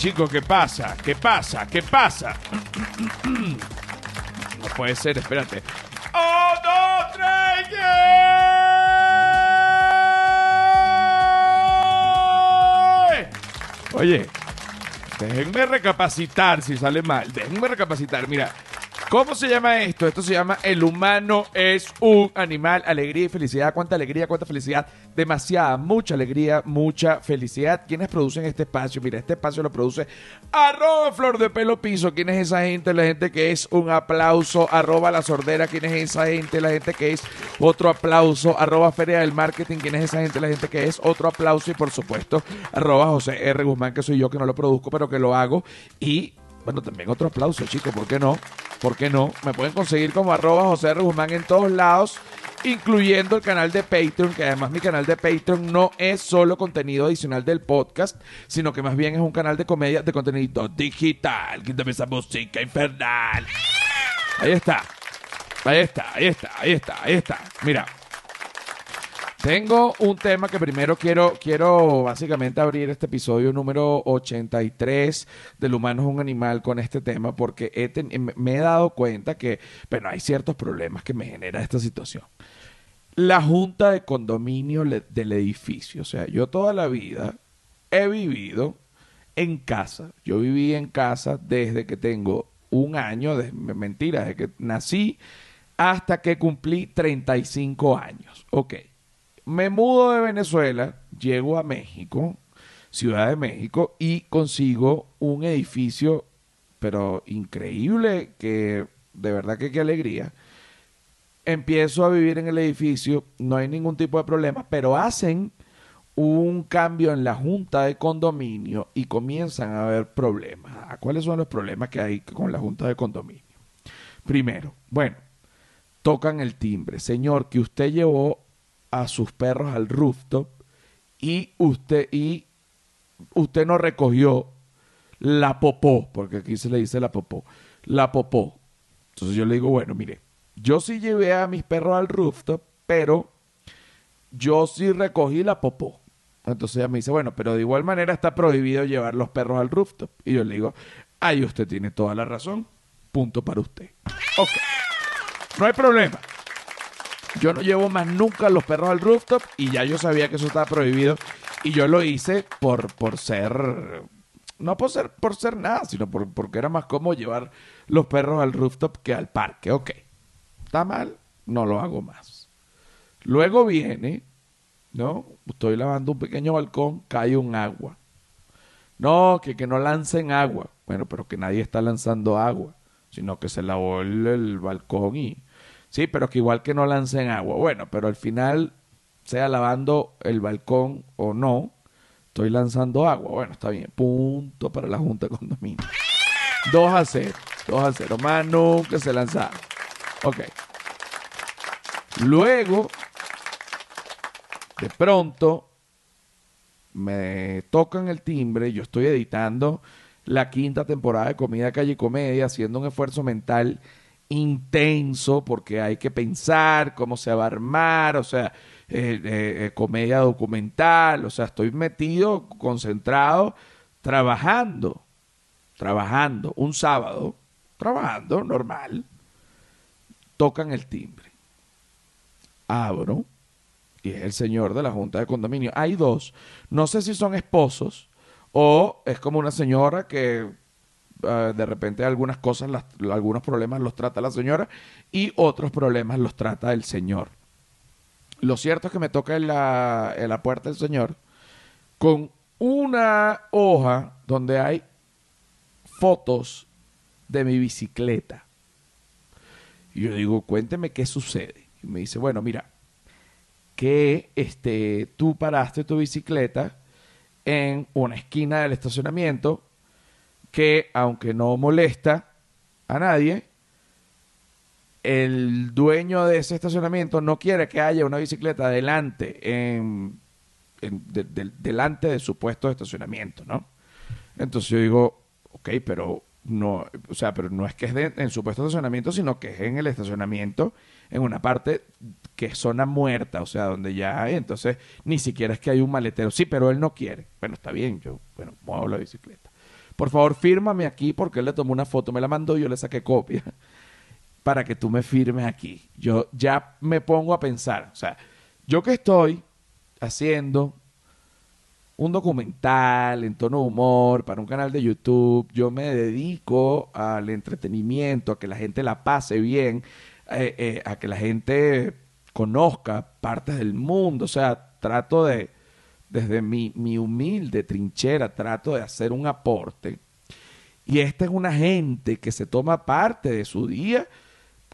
Chicos, ¿qué pasa? ¿Qué pasa? ¿Qué pasa? No puede ser, espérate. ¡Oh, dos, tres, yeah! Oye, déjenme recapacitar si sale mal. Déjenme recapacitar. Mira, ¿Cómo se llama esto? Esto se llama El humano es un animal. Alegría y felicidad. ¿Cuánta alegría? ¿Cuánta felicidad? Demasiada, mucha alegría, mucha felicidad. ¿Quiénes producen este espacio? Mira, este espacio lo produce arroba flor de pelo piso. ¿Quién es esa gente? La gente que es un aplauso. Arroba la sordera. ¿Quién es esa gente? La gente que es otro aplauso. Arroba feria del marketing. ¿Quién es esa gente? La gente que es otro aplauso. Y por supuesto, arroba José R. Guzmán, que soy yo que no lo produzco, pero que lo hago. Y bueno, también otro aplauso, chicos, ¿por qué no? ¿Por qué no? Me pueden conseguir como arroba José R. Guzmán en todos lados, incluyendo el canal de Patreon, que además mi canal de Patreon no es solo contenido adicional del podcast, sino que más bien es un canal de comedia de contenido digital. Quítame esa música infernal. Ahí está. Ahí está, ahí está, ahí está, ahí está. Mira, tengo un tema que primero quiero, quiero básicamente abrir este episodio número 83 del humano es un animal con este tema porque me he dado cuenta que, bueno, hay ciertos problemas que me genera esta situación. La junta de condominio del edificio, o sea, yo toda la vida he vivido en casa. Yo viví en casa desde que tengo un año, de, mentira, desde que nací hasta que cumplí 35 años. Ok me mudo de Venezuela, llego a México, Ciudad de México, y consigo un edificio, pero increíble, que de verdad que qué alegría. Empiezo a vivir en el edificio, no hay ningún tipo de problema, pero hacen un cambio en la junta de condominio y comienzan a haber problemas. ¿Cuáles son los problemas que hay con la junta de condominio? Primero, bueno, tocan el timbre. Señor, que usted llevó a sus perros al rooftop y usted, y usted no recogió la popó, porque aquí se le dice la popó, la popó. Entonces yo le digo, bueno, mire, yo sí llevé a mis perros al rooftop, pero yo sí recogí la popó. Entonces ella me dice, bueno, pero de igual manera está prohibido llevar los perros al rooftop. Y yo le digo, ahí usted tiene toda la razón. Punto para usted. Ok. No hay problema. Yo no llevo más nunca los perros al rooftop y ya yo sabía que eso estaba prohibido y yo lo hice por, por ser, no por ser, por ser nada, sino por, porque era más cómodo llevar los perros al rooftop que al parque. Ok, está mal, no lo hago más. Luego viene, ¿no? Estoy lavando un pequeño balcón, cae un agua. No, que, que no lancen agua. Bueno, pero que nadie está lanzando agua, sino que se lavó el balcón y Sí, pero que igual que no lancen agua. Bueno, pero al final, sea lavando el balcón o no, estoy lanzando agua. Bueno, está bien. Punto para la Junta de Condominio. 2 a 0. 2 a 0. Más nunca se lanza. Ok. Luego, de pronto, me tocan el timbre. Yo estoy editando la quinta temporada de Comida Calle Comedia, haciendo un esfuerzo mental intenso porque hay que pensar cómo se va a armar, o sea, eh, eh, eh, comedia documental, o sea, estoy metido, concentrado, trabajando, trabajando, un sábado, trabajando normal, tocan el timbre, abro y es el señor de la Junta de Condominio. Hay dos, no sé si son esposos o es como una señora que Ah, de repente algunas cosas, algunos problemas los trata la señora y otros problemas los trata el señor. Lo cierto es que me toca en la, en la puerta del señor con una hoja donde hay fotos de mi bicicleta. Y yo digo, cuénteme qué sucede. Y me dice, bueno, mira, que este, tú paraste tu bicicleta en una esquina del estacionamiento que, aunque no molesta a nadie, el dueño de ese estacionamiento no quiere que haya una bicicleta delante, en, delante de su puesto de estacionamiento, ¿no? Entonces yo digo, ok, pero no, o sea, pero no es que es en su puesto de estacionamiento, sino que es en el estacionamiento, en una parte que es zona muerta, o sea, donde ya hay, entonces ni siquiera es que hay un maletero. Sí, pero él no quiere. Bueno, está bien, yo, bueno, muevo la bicicleta. Por favor, fírmame aquí porque él le tomó una foto, me la mandó y yo le saqué copia para que tú me firmes aquí. Yo ya me pongo a pensar, o sea, yo que estoy haciendo un documental en tono de humor para un canal de YouTube, yo me dedico al entretenimiento, a que la gente la pase bien, eh, eh, a que la gente conozca partes del mundo, o sea, trato de, desde mi, mi humilde trinchera, trato de hacer un aporte. Y esta es una gente que se toma parte de su día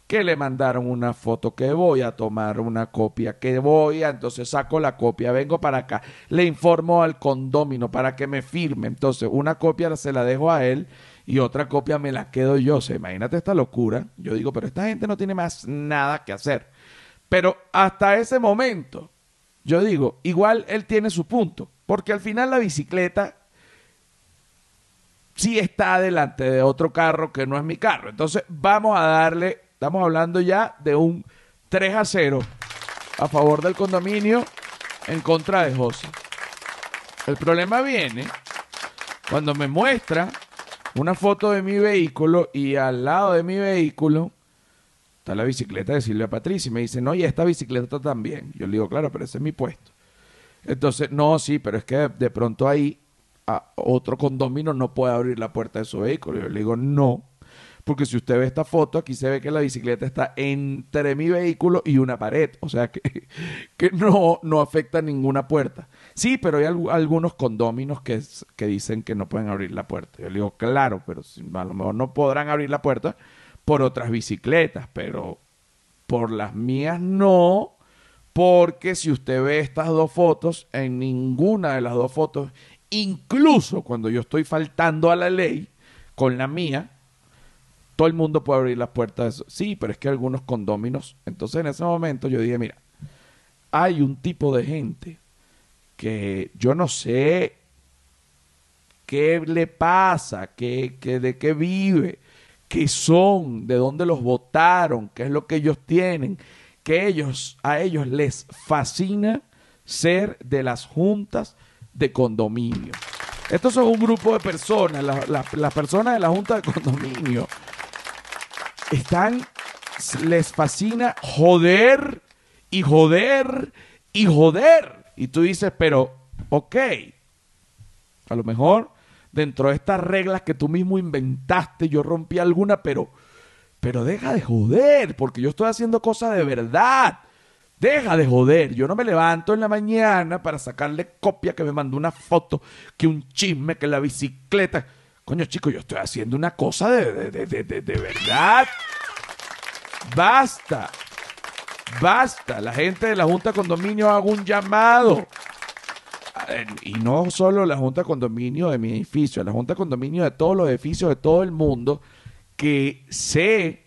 que le mandaron una foto que voy a tomar una copia que voy a entonces saco la copia vengo para acá le informo al condómino para que me firme. Entonces una copia se la dejo a él y otra copia me la quedo yo. O imagínate esta locura. Yo digo pero esta gente no tiene más nada que hacer. Pero hasta ese momento yo digo igual él tiene su punto porque al final la bicicleta sí está delante de otro carro que no es mi carro entonces vamos a darle Estamos hablando ya de un 3 a 0 a favor del condominio en contra de José. El problema viene cuando me muestra una foto de mi vehículo y al lado de mi vehículo está la bicicleta de Silvia Patricia y me dice, no, y esta bicicleta también. Yo le digo, claro, pero ese es mi puesto. Entonces, no, sí, pero es que de pronto ahí otro condominio no puede abrir la puerta de su vehículo. Yo le digo, no, porque si usted ve esta foto, aquí se ve que la bicicleta está entre mi vehículo y una pared, o sea que, que no, no afecta ninguna puerta. Sí, pero hay algunos condóminos que, que dicen que no pueden abrir la puerta. Yo le digo, claro, pero a lo mejor no podrán abrir la puerta por otras bicicletas, pero por las mías no, porque si usted ve estas dos fotos, en ninguna de las dos fotos, incluso cuando yo estoy faltando a la ley con la mía, todo el mundo puede abrir las puertas. Sí, pero es que algunos condóminos. Entonces en ese momento yo dije, mira, hay un tipo de gente que yo no sé qué le pasa, qué, de qué vive, qué son, de dónde los votaron, qué es lo que ellos tienen, que ellos, a ellos les fascina ser de las juntas de condominio. Estos son un grupo de personas, las personas de la junta de condominio están, les fascina joder y joder y joder. Y tú dices, pero, ok, a lo mejor dentro de estas reglas que tú mismo inventaste, yo rompí alguna, pero, pero deja de joder, porque yo estoy haciendo cosas de verdad. Deja de joder. Yo no me levanto en la mañana para sacarle copia que me mandó una foto, que un chisme, que la bicicleta. Coño, chico, yo estoy haciendo una cosa de, de, de, de verdad. Basta. Basta. La gente de la Junta de Condominio haga un llamado. Y no solo la Junta de Condominio de mi edificio, la Junta de Condominio de todos los edificios de todo el mundo, que sé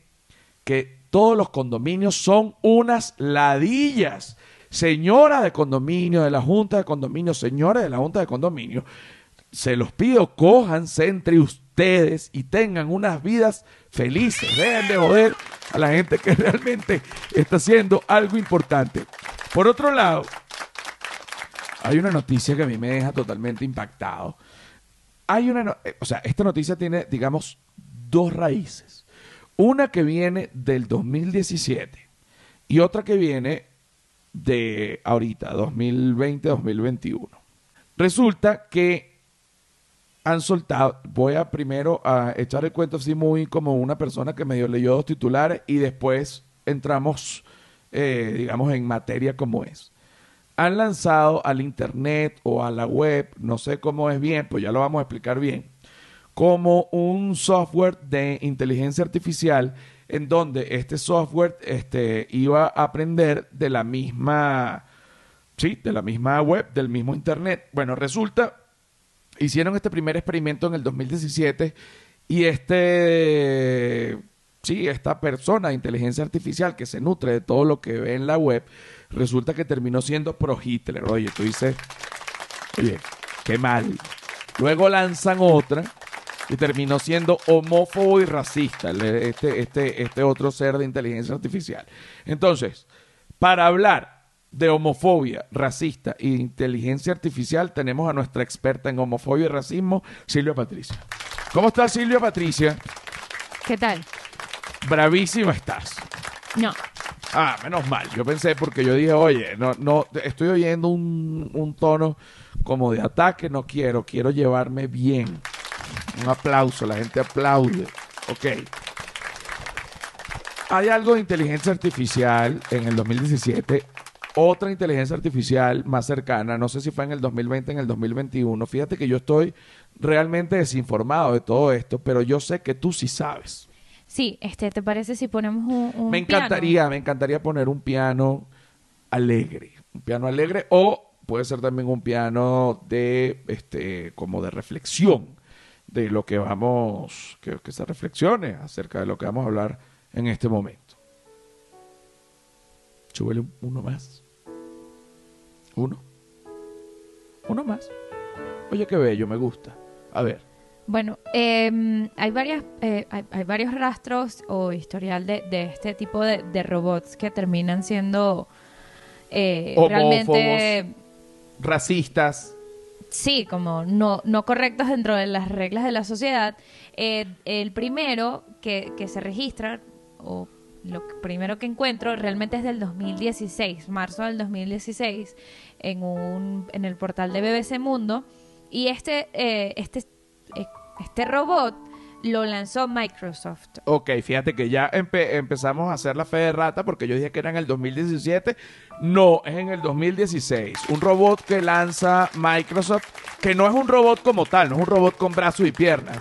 que todos los condominios son unas ladillas. Señora de condominio, de la Junta de Condominio, señora de la Junta de Condominio, se los pido, cójanse entre ustedes y tengan unas vidas felices. Dejen de joder a la gente que realmente está haciendo algo importante. Por otro lado, hay una noticia que a mí me deja totalmente impactado. Hay una, eh, o sea, esta noticia tiene, digamos, dos raíces. Una que viene del 2017 y otra que viene de ahorita, 2020-2021. Resulta que han soltado. Voy a primero a echar el cuento así muy como una persona que medio leyó dos titulares y después entramos, eh, digamos, en materia como es. Han lanzado al internet o a la web, no sé cómo es bien, pues ya lo vamos a explicar bien, como un software de inteligencia artificial en donde este software este, iba a aprender de la misma, sí, de la misma web, del mismo internet. Bueno, resulta hicieron este primer experimento en el 2017 y este, sí, esta persona de inteligencia artificial que se nutre de todo lo que ve en la web, resulta que terminó siendo pro Hitler. Oye, tú dices, oye, qué mal. Luego lanzan otra y terminó siendo homófobo y racista, este, este, este otro ser de inteligencia artificial. Entonces, para hablar de homofobia, racista e inteligencia artificial, tenemos a nuestra experta en homofobia y racismo, Silvia Patricia. ¿Cómo estás, Silvia Patricia? ¿Qué tal? Bravísima estás. No. Ah, menos mal. Yo pensé porque yo dije, oye, no, no, estoy oyendo un, un tono como de ataque, no quiero, quiero llevarme bien. Un aplauso, la gente aplaude. Ok. Hay algo de inteligencia artificial en el 2017 otra inteligencia artificial más cercana, no sé si fue en el 2020, en el 2021. Fíjate que yo estoy realmente desinformado de todo esto, pero yo sé que tú sí sabes. Sí, este, ¿te parece si ponemos un, Me encantaría, me encantaría poner un piano alegre, un piano alegre o puede ser también un piano de, este, como de reflexión de lo que vamos, que, que se reflexione acerca de lo que vamos a hablar en este momento. Súbele uno más. Uno. Uno más. Oye, qué bello, me gusta. A ver. Bueno, em, hay, varias, eh, hay, varios rastros o historial de, este tipo de, robots que terminan siendo eh, realmente racistas. Sí, como no, no correctos dentro de las reglas de la sociedad. Eh, el primero que, que se registra, o lo primero que encuentro realmente es del 2016, marzo del 2016, en, un, en el portal de BBC Mundo. Y este, eh, este, eh, este robot lo lanzó Microsoft. Ok, fíjate que ya empezamos a hacer la fe de rata porque yo dije que era en el 2017. No, es en el 2016. Un robot que lanza Microsoft, que no es un robot como tal, no es un robot con brazos y piernas.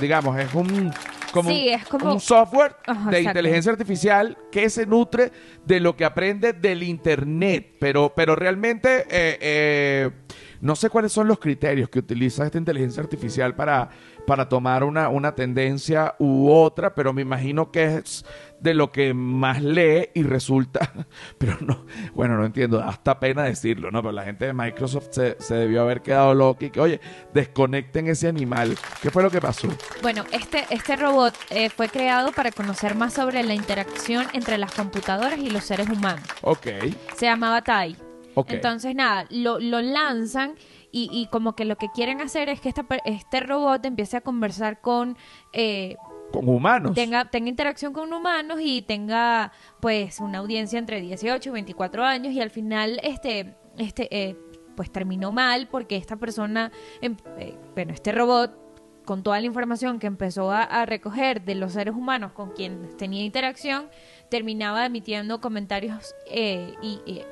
digamos, es un como, un, software de inteligencia artificial que se nutre de lo que aprende del Internet. Pero, pero realmente eh, eh, no sé cuáles son los criterios que utiliza esta inteligencia artificial para, para tomar una, una tendencia u otra, pero me imagino que es de lo que más lee y resulta, pero no, bueno, no entiendo, hasta pena decirlo, ¿no? Pero la gente de Microsoft se, debió haber quedado loca y que, oye, desconecten ese animal. ¿Qué fue lo que pasó? Bueno, este, este robot eh, fue creado para conocer más sobre la interacción entre las computadoras y los seres humanos. Ok. Se llamaba Tai. Entonces, nada, lo, lanzan y, como que lo que quieren hacer es que este robot empiece a conversar con... Eh, con humanos. Tenga, tenga interacción con humanos y tenga pues una audiencia entre 18 y 24 años y al final este, este eh, pues terminó mal porque esta persona, em, eh, bueno, este robot con toda la información que empezó a, recoger de los seres humanos con quien tenía interacción, terminaba emitiendo comentarios y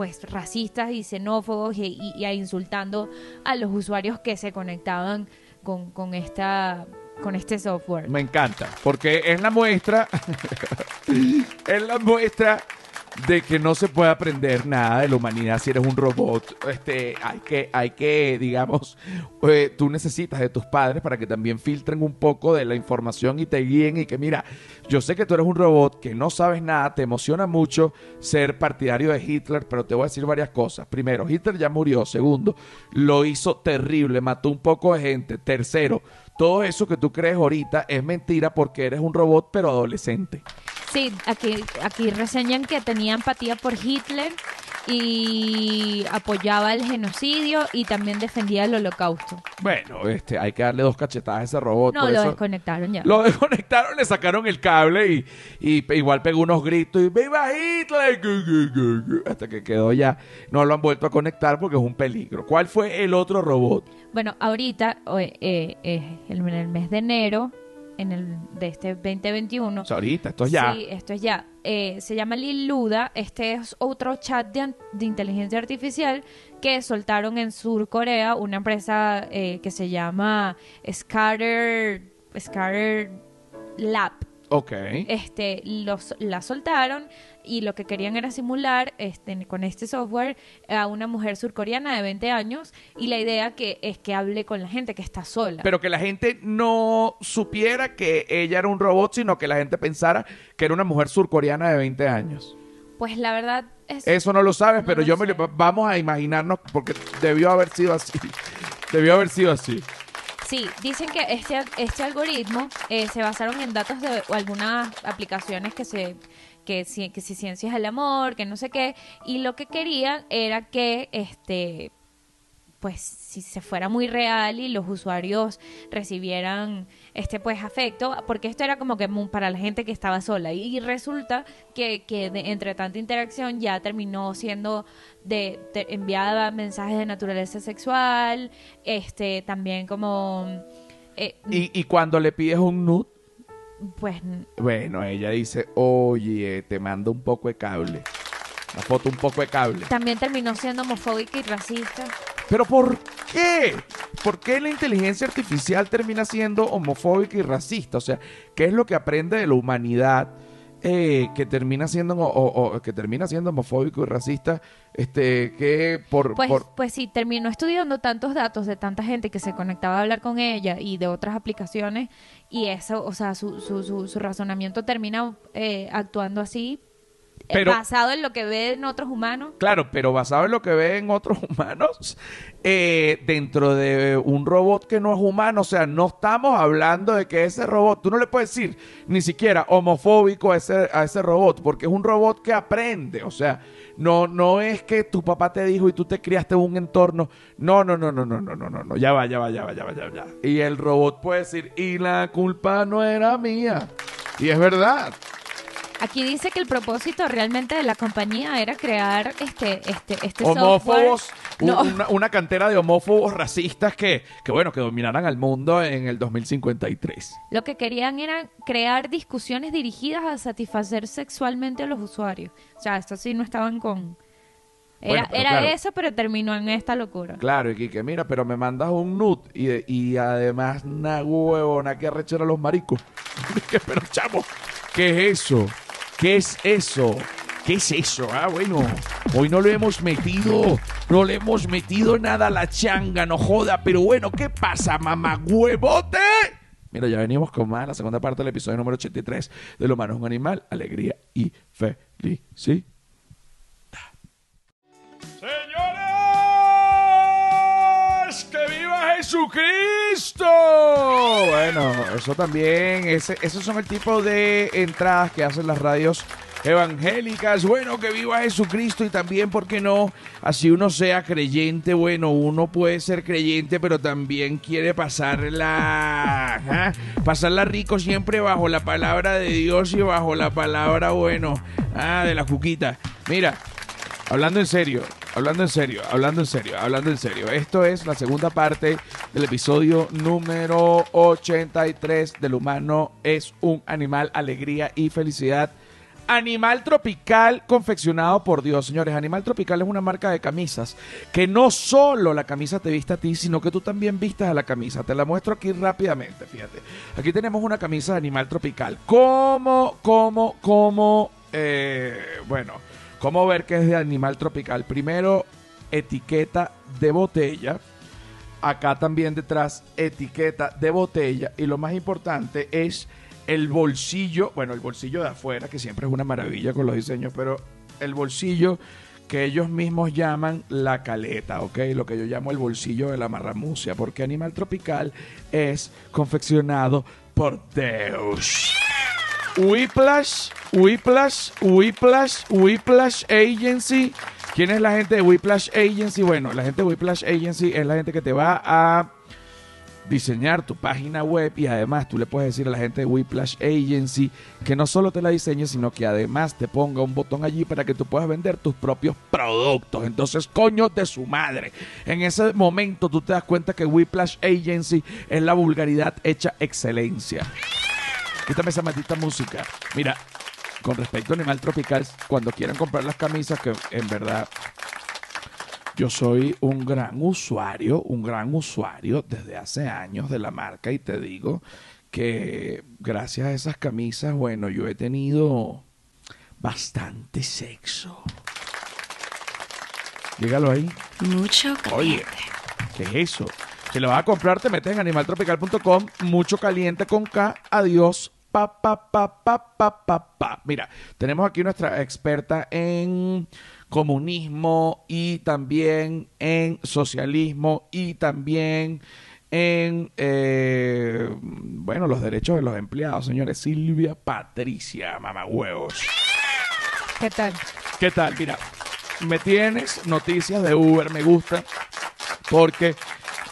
pues racistas y xenófobos y, insultando a los usuarios que se conectaban con, con esta con este software. Me encanta, porque es la muestra, es la muestra de que no se puede aprender nada de la humanidad si eres un robot. Este, hay que, hay que, digamos, eh, tú necesitas de tus padres para que también filtren un poco de la información y te guíen y que mira, yo sé que tú eres un robot que no sabes nada, te emociona mucho ser partidario de Hitler, pero te voy a decir varias cosas. Primero, Hitler ya murió. Segundo, lo hizo terrible, mató un poco de gente. Tercero, todo eso que tú crees ahorita es mentira porque eres un robot pero adolescente. Sí, aquí, aquí reseñan que tenía empatía por Hitler y apoyaba el genocidio y también defendía el holocausto. Bueno, este, hay que darle dos cachetadas a ese robot. No, lo desconectaron ya. Lo desconectaron, le sacaron el cable y, igual pegó unos gritos y ¡Viva Hitler! Hasta que quedó ya. No lo han vuelto a conectar porque es un peligro. ¿Cuál fue el otro robot? Bueno, ahorita, eh, eh, en el mes de enero, en el de este 2021. ahorita, esto es ya. Sí, esto es ya. Eh, se llama Liluda. Este es otro chat de, inteligencia artificial que soltaron en Sur Corea una empresa eh, que se llama Scatter, Scatter Lab. Ok. Este, los, la soltaron y lo que querían era simular este, con este software a una mujer surcoreana de 20 años y la idea que es que hable con la gente que está sola. Pero que la gente no supiera que ella era un robot, sino que la gente pensara que era una mujer surcoreana de 20 años. Pues la verdad es... Eso no lo sabes, pero yo me vamos a imaginarnos porque debió haber sido así. debió haber sido así. Sí, dicen que este, este algoritmo eh, se basaron en datos de algunas aplicaciones que se que, si, que si ciencia es el amor, que no sé qué, y lo que querían era que este pues si se fuera muy real y los usuarios recibieran este pues afecto, porque esto era como que para la gente que estaba sola y, resulta que, que entre tanta interacción ya terminó siendo de, enviada mensajes de naturaleza sexual, este también como eh, y, y cuando le pides un nude pues bueno, ella dice, "Oye, te mando un poco de cable." Una foto un poco de cable. También terminó siendo homofóbica y racista. ¿Pero por qué? ¿Por qué la inteligencia artificial termina siendo homofóbica y racista? O sea, ¿qué es lo que aprende de la humanidad eh, que termina siendo o, que termina siendo homofóbico y racista? Este, que por pues, por... pues sí, terminó estudiando tantos datos de tanta gente que se conectaba a hablar con ella y de otras aplicaciones y eso, o sea, su, su, su, razonamiento termina eh, actuando así basado en lo que ve en otros humanos. Claro, pero basado en lo que ve en otros humanos, eh, dentro de un robot que no es humano, o sea, no estamos hablando de que ese robot, tú no le puedes decir ni siquiera homofóbico a ese, a ese robot, porque es un robot que aprende, o sea, no, no es que tu papá te dijo y tú te criaste en un entorno, no, no, no, no, no, no, no, no, no, ya va, ya va, ya va, ya va, ya va. Y el robot puede decir, y la culpa no era mía. Y es verdad. Aquí dice que el propósito realmente de la compañía era crear este, este, este homófobos, una, cantera de homófobos racistas que, que, bueno, que dominaran al mundo en el 2053. Lo que querían era crear discusiones dirigidas a satisfacer sexualmente a los usuarios. O sea, esto sí no estaban con... Era, era eso, pero terminó en esta locura. Claro, y que mira, pero me mandas un nut y, y además una huevona que arrechar a los maricos. pero chamo, ¿qué es eso? ¿Qué es eso? ¿Qué es eso? Ah, bueno, hoy no le hemos metido, no le hemos metido nada a la changa, no joda, pero bueno, ¿qué pasa, mamá huevote? Mira, ya venimos con más la segunda parte del episodio número 83 de Lo humano es un animal, alegría y felicidad. Jesucristo! Bueno, eso también, esos son el tipo de entradas que hacen las radios evangélicas. Bueno, que viva Jesucristo y también, ¿por qué no? Así uno sea creyente, bueno, uno puede ser creyente, pero también quiere pasarla, ¿ah? pasarla rico siempre bajo la palabra de Dios y bajo la palabra, bueno, ah, de la cuquita. Mira, hablando en serio, hablando en serio, hablando en serio, hablando en serio. Esto es la segunda parte del episodio número 83 del humano es un animal, alegría y felicidad. Animal Tropical confeccionado por Dios, señores. Animal Tropical es una marca de camisas que no solo la camisa te viste a ti, sino que tú también vistas a la camisa. Te la muestro aquí rápidamente, fíjate. Aquí tenemos una camisa de Animal Tropical. ¿Cómo, cómo, cómo? Eh, bueno ¿Cómo ver que es de animal tropical? Primero, etiqueta de botella. Acá también detrás, etiqueta de botella. Y lo más importante es el bolsillo, bueno, el bolsillo de afuera, que siempre es una maravilla con los diseños, pero el bolsillo que ellos mismos llaman la caleta, ¿ok? Lo que yo llamo el bolsillo de la marramucia, porque Animal Tropical es confeccionado por Deus. Whiplash, Whiplash, Whiplash, Whiplash Agency. ¿Quién es la gente de Whiplash Agency? Bueno, la gente de Whiplash Agency es la gente que te va a diseñar tu página web y además tú le puedes decir a la gente de Whiplash Agency que no solo te la diseñe, sino que además te ponga un botón allí para que tú puedas vender tus propios productos. Entonces, coño de su madre. En ese momento tú te das cuenta que Whiplash Agency es la vulgaridad hecha excelencia. Quítame esa maldita música. Mira, con respecto a Animal Tropical, cuando quieran comprar las camisas, que en verdad yo soy un gran usuario, un gran usuario desde hace años de la marca y te digo que gracias a esas camisas, bueno, yo he tenido bastante sexo. Dígalo ahí. Mucho caliente. Oye, ¿qué es eso? Si lo vas a comprar, te metes en animaltropical.com, mucho caliente con K, adiós, Pa, pa, pa, pa, pa, pa, pa. Mira, tenemos aquí nuestra experta en comunismo y también en socialismo y también en, eh, bueno, los derechos de los empleados, señores. Silvia Patricia, mamá huevos. ¿Qué tal? ¿Qué tal? Mira, me tienes noticias de Uber, me gusta, porque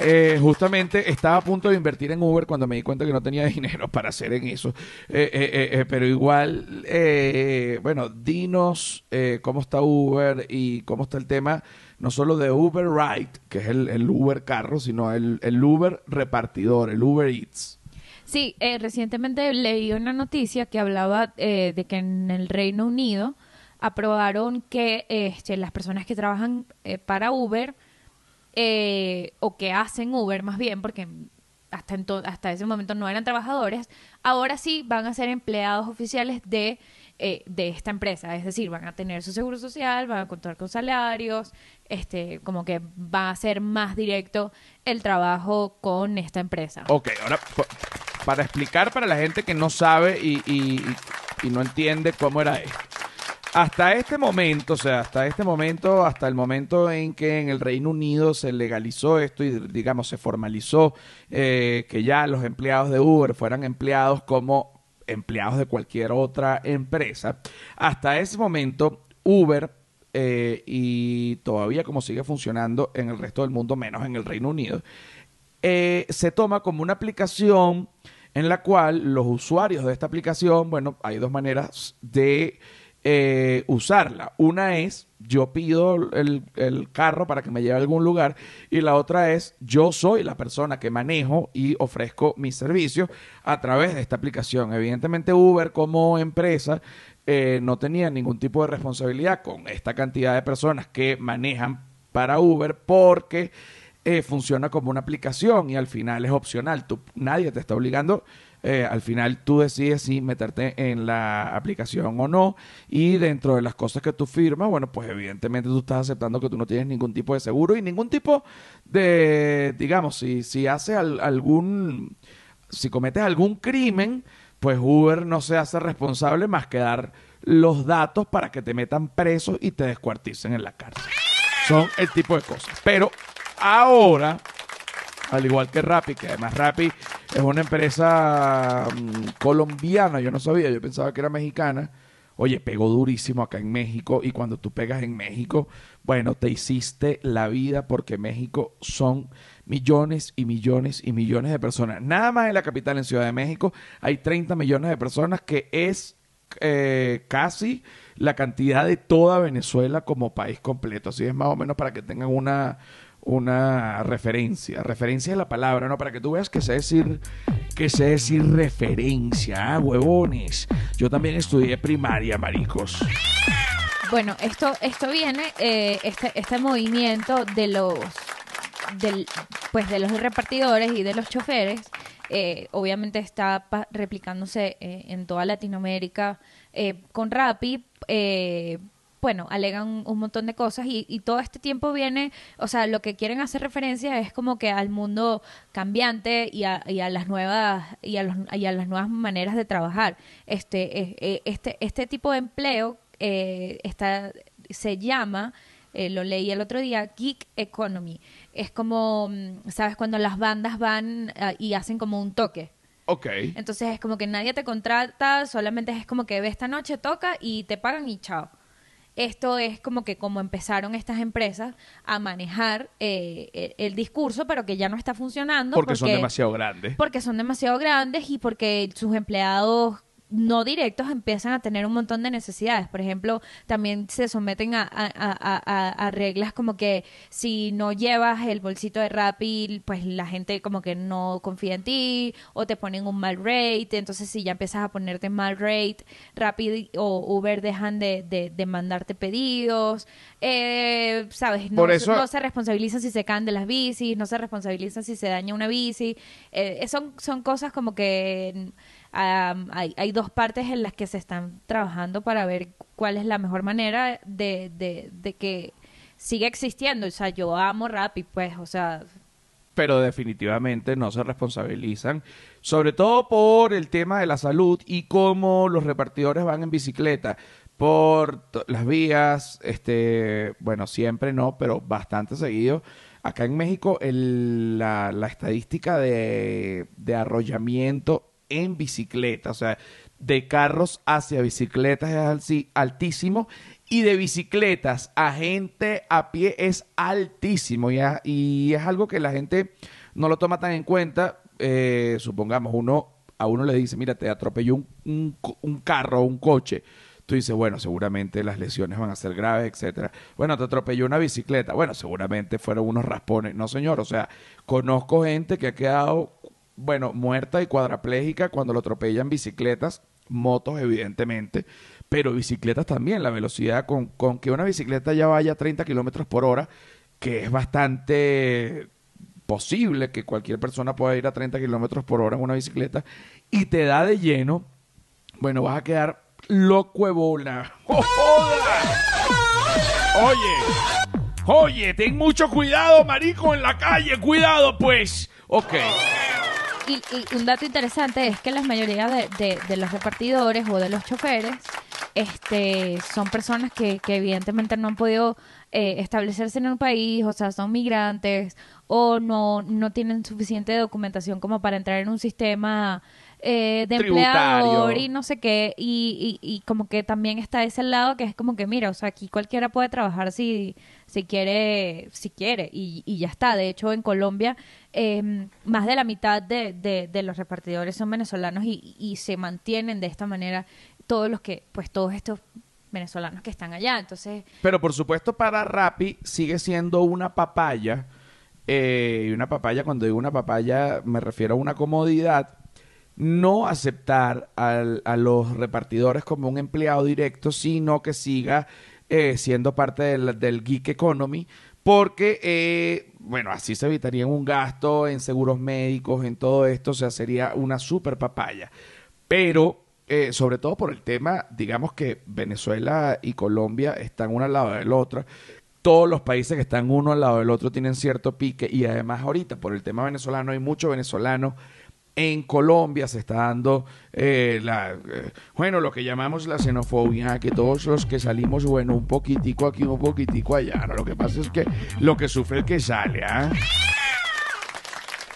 eh, justamente estaba a punto de invertir en Uber cuando me di cuenta que no tenía dinero para hacer en eso. Eh, eh, eh, pero igual, eh, bueno, dinos eh, cómo está Uber y cómo está el tema, no solo de Uber Ride, que es el, Uber carro, sino el, Uber repartidor, el Uber Eats. Sí, eh, recientemente leí una noticia que hablaba eh, de que en el Reino Unido aprobaron que este, las personas que trabajan eh, para Uber eh, o que hacen Uber más bien, porque hasta, hasta ese momento no eran trabajadores, ahora sí van a ser empleados oficiales de, eh, de esta empresa. Es decir, van a tener su seguro social, van a contar con salarios, este, como que va a ser más directo el trabajo con esta empresa. Ok, ahora pa- para explicar para la gente que no sabe y, y- y no entiende cómo era esto. Hasta este momento, o sea, hasta este momento, hasta el momento en que en el Reino Unido se legalizó esto y digamos se formalizó eh, que ya los empleados de Uber fueran empleados como empleados de cualquier otra empresa, hasta ese momento Uber eh, y todavía como sigue funcionando en el resto del mundo, menos en el Reino Unido, eh, se toma como una aplicación en la cual los usuarios de esta aplicación, bueno, hay dos maneras de eh, usarla. Una es yo pido el, el carro para que me lleve a algún lugar y la otra es yo soy la persona que manejo y ofrezco mis servicios a través de esta aplicación. Evidentemente Uber como empresa eh, no tenía ningún tipo de responsabilidad con esta cantidad de personas que manejan para Uber porque eh, funciona como una aplicación y al final es opcional. Tú, nadie te está obligando. eh, al final tú decides si meterte en la aplicación o no. Y dentro de las cosas que tú firmas, bueno, pues evidentemente tú estás aceptando que tú no tienes ningún tipo de seguro y ningún tipo de, digamos, si, si haces al- algún, si cometes algún crimen, pues Uber no se hace responsable más que dar los datos para que te metan preso y te descuarticen en la cárcel. Son el tipo de cosas. Pero ahora, al igual que Rappi, que además Rappi es una empresa mm, colombiana, yo no sabía, yo pensaba que era mexicana. Oye, pegó durísimo acá en México y cuando tú pegas en México, bueno, te hiciste la vida porque México son millones y millones y millones de personas. Nada más en la capital, en Ciudad de México, hay 30 millones de personas que es eh, casi la cantidad de toda Venezuela como país completo. Así es más o menos para que tengan una, una referencia. Referencia de la palabra, ¿no? Para que tú veas que sé decir, que sé decir referencia, ¿ah, huevones. Yo también estudié primaria, maricos. Bueno, esto, esto viene, eh, este, este movimiento de los, del, pues de los repartidores y de los choferes, eh, obviamente está replicándose eh, en toda Latinoamérica con Rappi. Bueno, alegan un montón de cosas y, y todo este tiempo viene, o sea, lo que quieren hacer referencia es como que al mundo cambiante y a, y a las nuevas y a, los- y a las nuevas maneras de trabajar. Este, eh, eh, este, este tipo de empleo eh, está, se llama, eh, lo leí el otro día, Geek Economy. Es como, mm, ¿sabes? Cuando las bandas van ah, y hacen como un toque. Ok. Entonces es como que nadie te contrata, solamente es como que ve esta noche, toca y te pagan y chao. Esto es como que como empezaron estas empresas a manejar eh, el, el discurso, pero que ya no está funcionando. Porque son demasiado grandes. Porque son demasiado grandes y porque sus empleados no directos empiezan a tener un montón de necesidades. Por ejemplo, también se someten a, a- a- a- reglas como que si no llevas el bolsito de Rappi, pues la gente como que no confía en ti o te ponen un mal rate. Entonces, si ya empiezas a ponerte mal rate, Rappi o Uber dejan de, de, de mandarte pedidos. Eh, ¿Sabes? No, Por eso- no se responsabilizan si se caen de las bicis, no se responsabilizan si se daña una bici. Eh, son, son cosas como que hay, hay dos partes en las que se están trabajando para ver cuál es la mejor manera de, que siga existiendo. O sea, yo amo Rappi, pues, o sea, pero definitivamente no se responsabilizan, sobre todo por el tema de la salud y cómo los repartidores van en bicicleta por las vías, este, bueno, siempre no, pero bastante seguido. Acá en México el- la, la estadística de, de arrollamiento en bicicleta, o sea, de carros hacia bicicletas es altísimo y de bicicletas a gente a pie es altísimo y, es algo que la gente no lo toma tan en cuenta. Eh, supongamos, uno a uno le dice, mira, te atropelló un, un carro o un coche. Tú dices, bueno, seguramente las lesiones van a ser graves, etcétera. Bueno, te atropelló una bicicleta. Bueno, seguramente fueron unos raspones. No, señor. O sea, conozco gente que ha quedado, bueno, muerta y cuadraplégica cuando lo atropellan bicicletas, motos, evidentemente, pero bicicletas también. La velocidad con, con que una bicicleta ya vaya a 30 kilómetros por hora, que es bastante posible que cualquier persona pueda ir a 30 kilómetros por hora en una bicicleta y te da de lleno, bueno, vas a quedar loco de bola. ¡Oh! Oye, oye, ten mucho cuidado, marico, en la calle, cuidado, pues. Ok. Y, y un dato interesante es que la mayoría de, de- de los repartidores o de los choferes este, son personas que, que evidentemente no han podido eh, establecerse en un país, o sea, son migrantes o no, no tienen suficiente documentación como para entrar en un sistema eh, de Tributario. empleador y no sé qué. Y, y, y como que también está ese lado que es como que, mira, o sea, aquí cualquiera puede trabajar si, si quiere, si quiere, y, y ya está. De hecho, en Colombia, eh, más de la mitad de, de, de los repartidores son venezolanos y, y se mantienen de esta manera todos los que, pues todos estos venezolanos que están allá. Entonces, Pero por supuesto para Rappi sigue siendo una papaya. eh, y una papaya, cuando digo una papaya, me refiero a una comodidad. No aceptar al- a los repartidores como un empleado directo, sino que siga eh, siendo parte del, del geek economy. Porque, eh, bueno, así se evitaría un gasto en seguros médicos, en todo esto. O sea, sería una super papaya. Pero, eh, sobre todo por el tema, digamos que Venezuela y Colombia están uno al lado del otro. Todos los países que están uno al lado del otro tienen cierto pique y además ahorita por el tema venezolano hay mucho venezolano. En Colombia se está dando eh, la, eh, bueno, lo que llamamos la xenofobia, que todos los que salimos, bueno, un poquitico aquí, un poquitico allá. ¿no? Lo que pasa es que lo que sufre el que sale, ¿ah?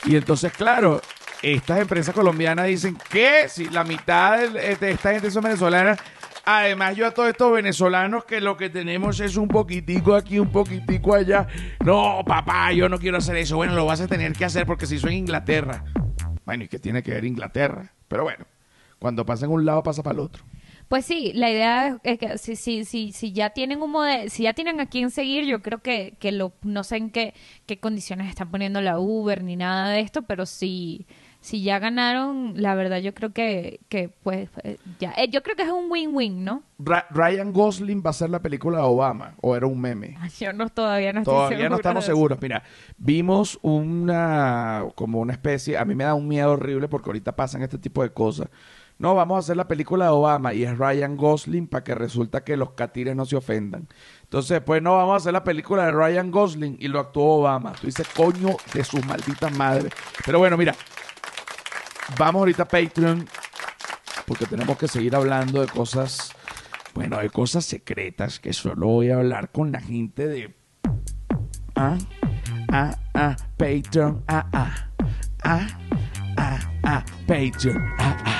Y entonces, claro, estas empresas colombianas dicen que si la mitad de, de esta gente son venezolanas, además yo a todos estos venezolanos que lo que tenemos es un poquitico aquí, un poquitico allá. No, papá, yo no quiero hacer eso. Bueno, lo vas a tener que hacer porque si soy en Inglaterra. Bueno, ¿y qué tiene que ver Inglaterra? Pero bueno, cuando pasa en un lado, pasa para el otro. Pues sí, la idea es- que si, si, si, si ya tienen un modelo, si ya tienen a quién seguir, yo creo que, que lo, no sé en qué, qué condiciones están poniendo la Uber ni nada de esto, pero si, si ya ganaron, la verdad yo creo que, que pues ya, eh, yo creo que es un win-win, ¿no? Ra- Ryan Gosling va a hacer la película de Obama, o era un meme. Yo no todavía no estoy Todavía no estamos seguros. Mira, vimos una como una especie, a mí me da un miedo horrible porque ahorita pasan este tipo de cosas. No, vamos a hacer la película de Obama y es Ryan Gosling para que resulta que los catires no se ofendan. Entonces, pues no, vamos a hacer la película de Ryan Gosling y lo actuó Obama. Tú dices, coño de su maldita madre. Pero bueno, mira, vamos ahorita a Patreon porque tenemos que seguir hablando de cosas, bueno, de cosas secretas que solo voy a hablar con la gente de ah, ah, ah, Patreon, ah, ah, ah, ah, ah, Patreon, ah,